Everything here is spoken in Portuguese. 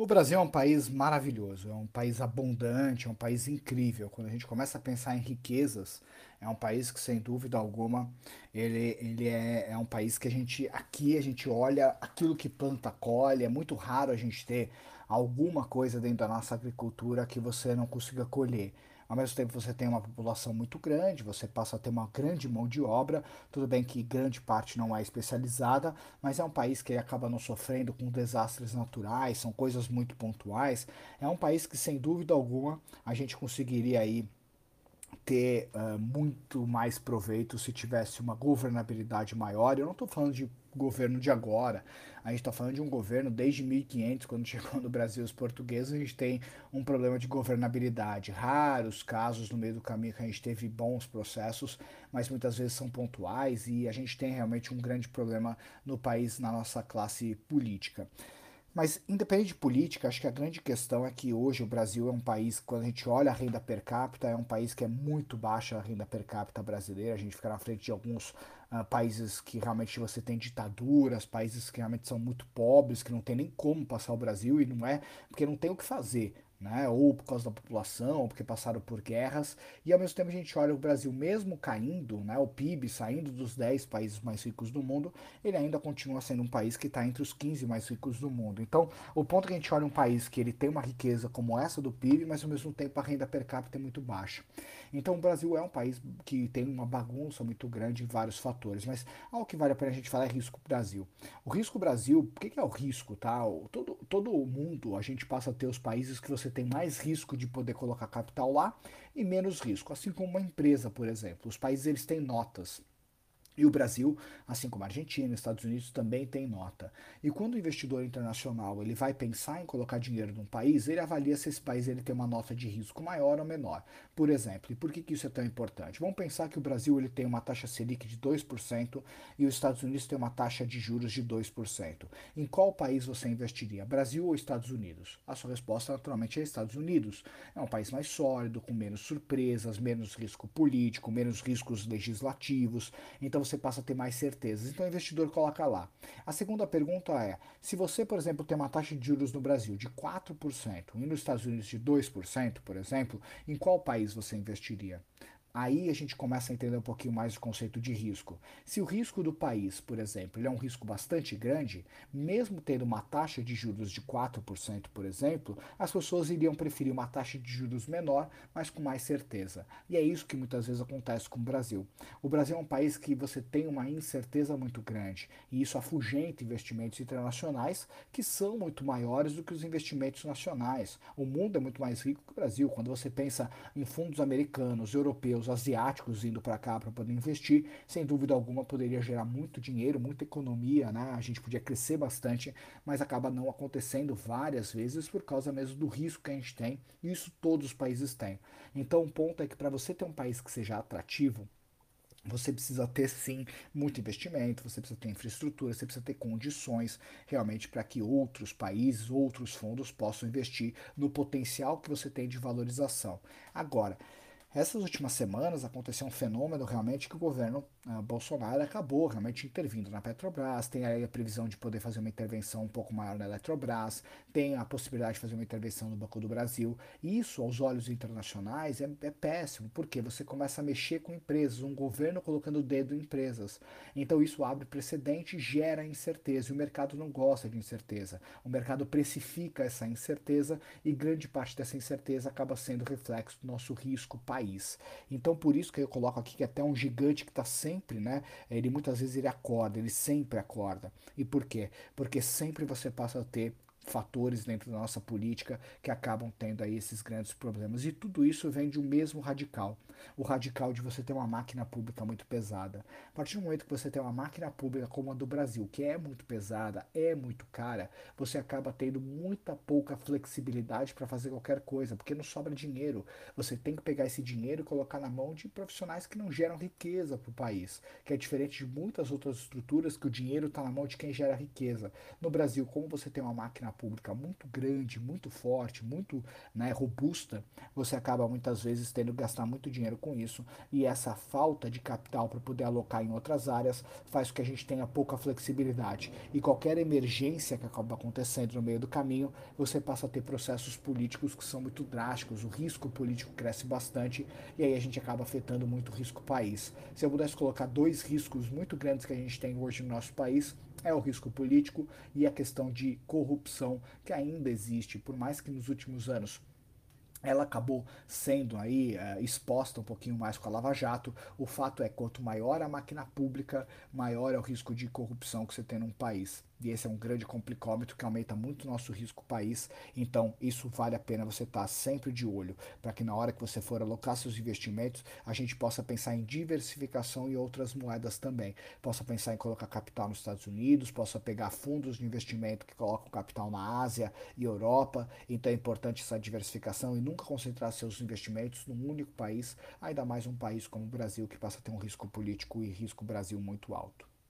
O Brasil é um país maravilhoso, é um país abundante, é um país incrível. Quando a gente começa a pensar em riquezas, é um país que, sem dúvida alguma, ele, ele é, é um país que a gente, aqui a gente olha aquilo que planta, colhe. É muito raro a gente ter alguma coisa dentro da nossa agricultura que você não consiga colher. Ao mesmo tempo, você tem uma população muito grande, você passa a ter uma grande mão de obra. Tudo bem que grande parte não é especializada, mas é um país que acaba não sofrendo com desastres naturais, são coisas muito pontuais. É um país que, sem dúvida alguma, a gente conseguiria aí ter uh, muito mais proveito se tivesse uma governabilidade maior. Eu não estou falando de governo de agora, a gente está falando de um governo desde 1500, quando chegou no Brasil os portugueses, a gente tem um problema de governabilidade. Raros casos no meio do caminho que a gente teve bons processos, mas muitas vezes são pontuais e a gente tem realmente um grande problema no país, na nossa classe política. Mas, independente de política, acho que a grande questão é que hoje o Brasil é um país, quando a gente olha a renda per capita, é um país que é muito baixa a renda per capita brasileira. A gente fica na frente de alguns uh, países que realmente você tem ditaduras, países que realmente são muito pobres, que não tem nem como passar o Brasil, e não é porque não tem o que fazer né? ou por causa da população, ou porque passaram por guerras, e ao mesmo tempo a gente olha o Brasil mesmo caindo, né? o PIB saindo dos 10 países mais ricos do mundo, ele ainda continua sendo um país que está entre os 15 mais ricos do mundo. Então, o ponto que a gente olha um país que ele tem uma riqueza como essa do PIB, mas ao mesmo tempo a renda per capita é muito baixa. Então, o Brasil é um país que tem uma bagunça muito grande em vários fatores, mas algo que vale a pena a gente falar é risco Brasil. O risco Brasil, o que é o risco, tá? Todo, todo mundo a gente passa a ter os países que você tem mais risco de poder colocar capital lá e menos risco, assim como uma empresa, por exemplo. Os países eles têm notas. E o Brasil, assim como a Argentina, Estados Unidos também tem nota. E quando o investidor internacional ele vai pensar em colocar dinheiro num país, ele avalia se esse país ele tem uma nota de risco maior ou menor. Por exemplo, e por que, que isso é tão importante? Vamos pensar que o Brasil ele tem uma taxa Selic de 2% e os Estados Unidos tem uma taxa de juros de 2%. Em qual país você investiria? Brasil ou Estados Unidos? A sua resposta naturalmente é Estados Unidos. É um país mais sólido, com menos surpresas, menos risco político, menos riscos legislativos. Então você passa a ter mais certezas. Então o investidor coloca lá. A segunda pergunta é: se você, por exemplo, tem uma taxa de juros no Brasil de 4% e nos Estados Unidos de 2%, por exemplo, em qual país você investiria? Aí a gente começa a entender um pouquinho mais o conceito de risco. Se o risco do país, por exemplo, é um risco bastante grande, mesmo tendo uma taxa de juros de 4%, por exemplo, as pessoas iriam preferir uma taxa de juros menor, mas com mais certeza. E é isso que muitas vezes acontece com o Brasil. O Brasil é um país que você tem uma incerteza muito grande, e isso afugenta investimentos internacionais que são muito maiores do que os investimentos nacionais. O mundo é muito mais rico que o Brasil. Quando você pensa em fundos americanos, europeus, os asiáticos indo para cá para poder investir, sem dúvida alguma poderia gerar muito dinheiro, muita economia, né? A gente podia crescer bastante, mas acaba não acontecendo várias vezes por causa mesmo do risco que a gente tem, e isso todos os países têm. Então, o ponto é que para você ter um país que seja atrativo, você precisa ter sim muito investimento, você precisa ter infraestrutura, você precisa ter condições realmente para que outros países, outros fundos possam investir no potencial que você tem de valorização. Agora, essas últimas semanas aconteceu um fenômeno realmente que o governo uh, Bolsonaro acabou realmente intervindo na Petrobras, tem aí a previsão de poder fazer uma intervenção um pouco maior na Eletrobras, tem a possibilidade de fazer uma intervenção no Banco do Brasil. Isso, aos olhos internacionais, é, é péssimo, porque você começa a mexer com empresas, um governo colocando o dedo em empresas. Então isso abre precedente gera incerteza, e o mercado não gosta de incerteza. O mercado precifica essa incerteza e grande parte dessa incerteza acaba sendo reflexo do nosso risco país. Então por isso que eu coloco aqui que até um gigante que está sempre, né? Ele muitas vezes ele acorda, ele sempre acorda. E por quê? Porque sempre você passa a ter fatores dentro da nossa política que acabam tendo aí esses grandes problemas. E tudo isso vem de um mesmo radical. O radical de você ter uma máquina pública muito pesada. A partir do momento que você tem uma máquina pública como a do Brasil, que é muito pesada, é muito cara, você acaba tendo muita pouca flexibilidade para fazer qualquer coisa, porque não sobra dinheiro. Você tem que pegar esse dinheiro e colocar na mão de profissionais que não geram riqueza para o país, que é diferente de muitas outras estruturas que o dinheiro está na mão de quem gera riqueza. No Brasil, como você tem uma máquina pública muito grande, muito forte, muito né, robusta, você acaba muitas vezes tendo que gastar muito dinheiro com isso e essa falta de capital para poder alocar em outras áreas faz com que a gente tenha pouca flexibilidade. E qualquer emergência que acaba acontecendo no meio do caminho, você passa a ter processos políticos que são muito drásticos, o risco político cresce bastante e aí a gente acaba afetando muito o risco país. Se eu pudesse colocar dois riscos muito grandes que a gente tem hoje no nosso país, é o risco político e a questão de corrupção que ainda existe, por mais que nos últimos anos ela acabou sendo aí uh, exposta um pouquinho mais com a Lava Jato. O fato é quanto maior a máquina pública, maior é o risco de corrupção que você tem num país e esse é um grande complicômetro que aumenta muito o nosso risco país. Então, isso vale a pena você estar sempre de olho, para que na hora que você for alocar seus investimentos, a gente possa pensar em diversificação e outras moedas também. Possa pensar em colocar capital nos Estados Unidos, possa pegar fundos de investimento que colocam capital na Ásia e Europa. Então, é importante essa diversificação e nunca concentrar seus investimentos num único país, ainda mais um país como o Brasil, que passa a ter um risco político e risco Brasil muito alto.